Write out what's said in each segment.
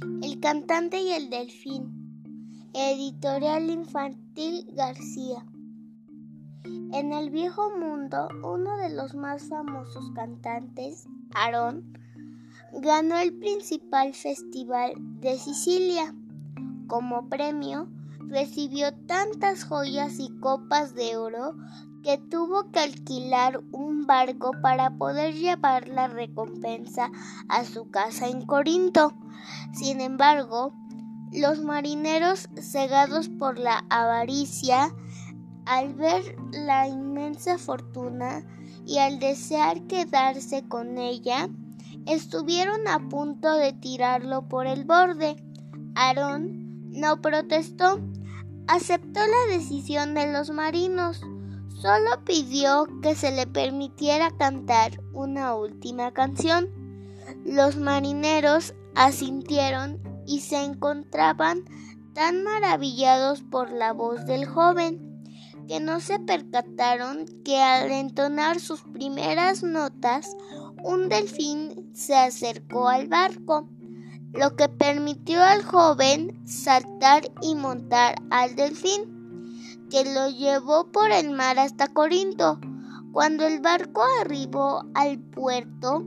El cantante y el delfín. Editorial Infantil García. En el viejo mundo, uno de los más famosos cantantes, Aarón, ganó el principal festival de Sicilia. Como premio, recibió tantas joyas y copas de oro que tuvo que alquilar un barco para poder llevar la recompensa a su casa en Corinto. Sin embargo, los marineros, cegados por la avaricia, al ver la inmensa fortuna y al desear quedarse con ella, estuvieron a punto de tirarlo por el borde. Aarón no protestó, aceptó la decisión de los marinos, solo pidió que se le permitiera cantar una última canción. Los marineros asintieron y se encontraban tan maravillados por la voz del joven que no se percataron que al entonar sus primeras notas un delfín se acercó al barco, lo que permitió al joven saltar y montar al delfín, que lo llevó por el mar hasta Corinto. Cuando el barco arribó al puerto,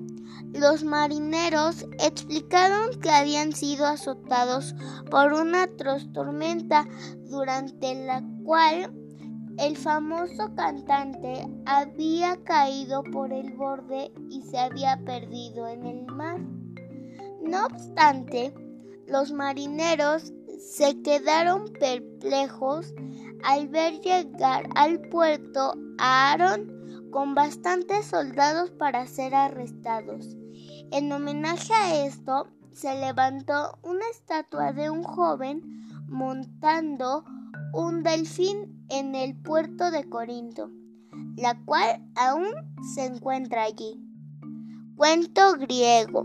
los marineros explicaron que habían sido azotados por una atroz tormenta durante la cual el famoso cantante había caído por el borde y se había perdido en el mar. No obstante, los marineros se quedaron perplejos al ver llegar al puerto a Aaron con bastantes soldados para ser arrestados. En homenaje a esto, se levantó una estatua de un joven montando un delfín en el puerto de Corinto, la cual aún se encuentra allí. Cuento griego.